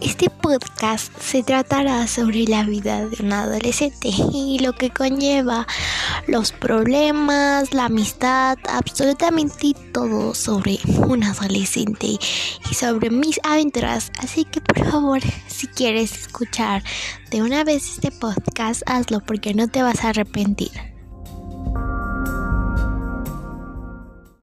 Este podcast se tratará sobre la vida de un adolescente y lo que conlleva los problemas, la amistad, absolutamente todo sobre un adolescente y sobre mis aventuras. Así que por favor, si quieres escuchar de una vez este podcast, hazlo porque no te vas a arrepentir.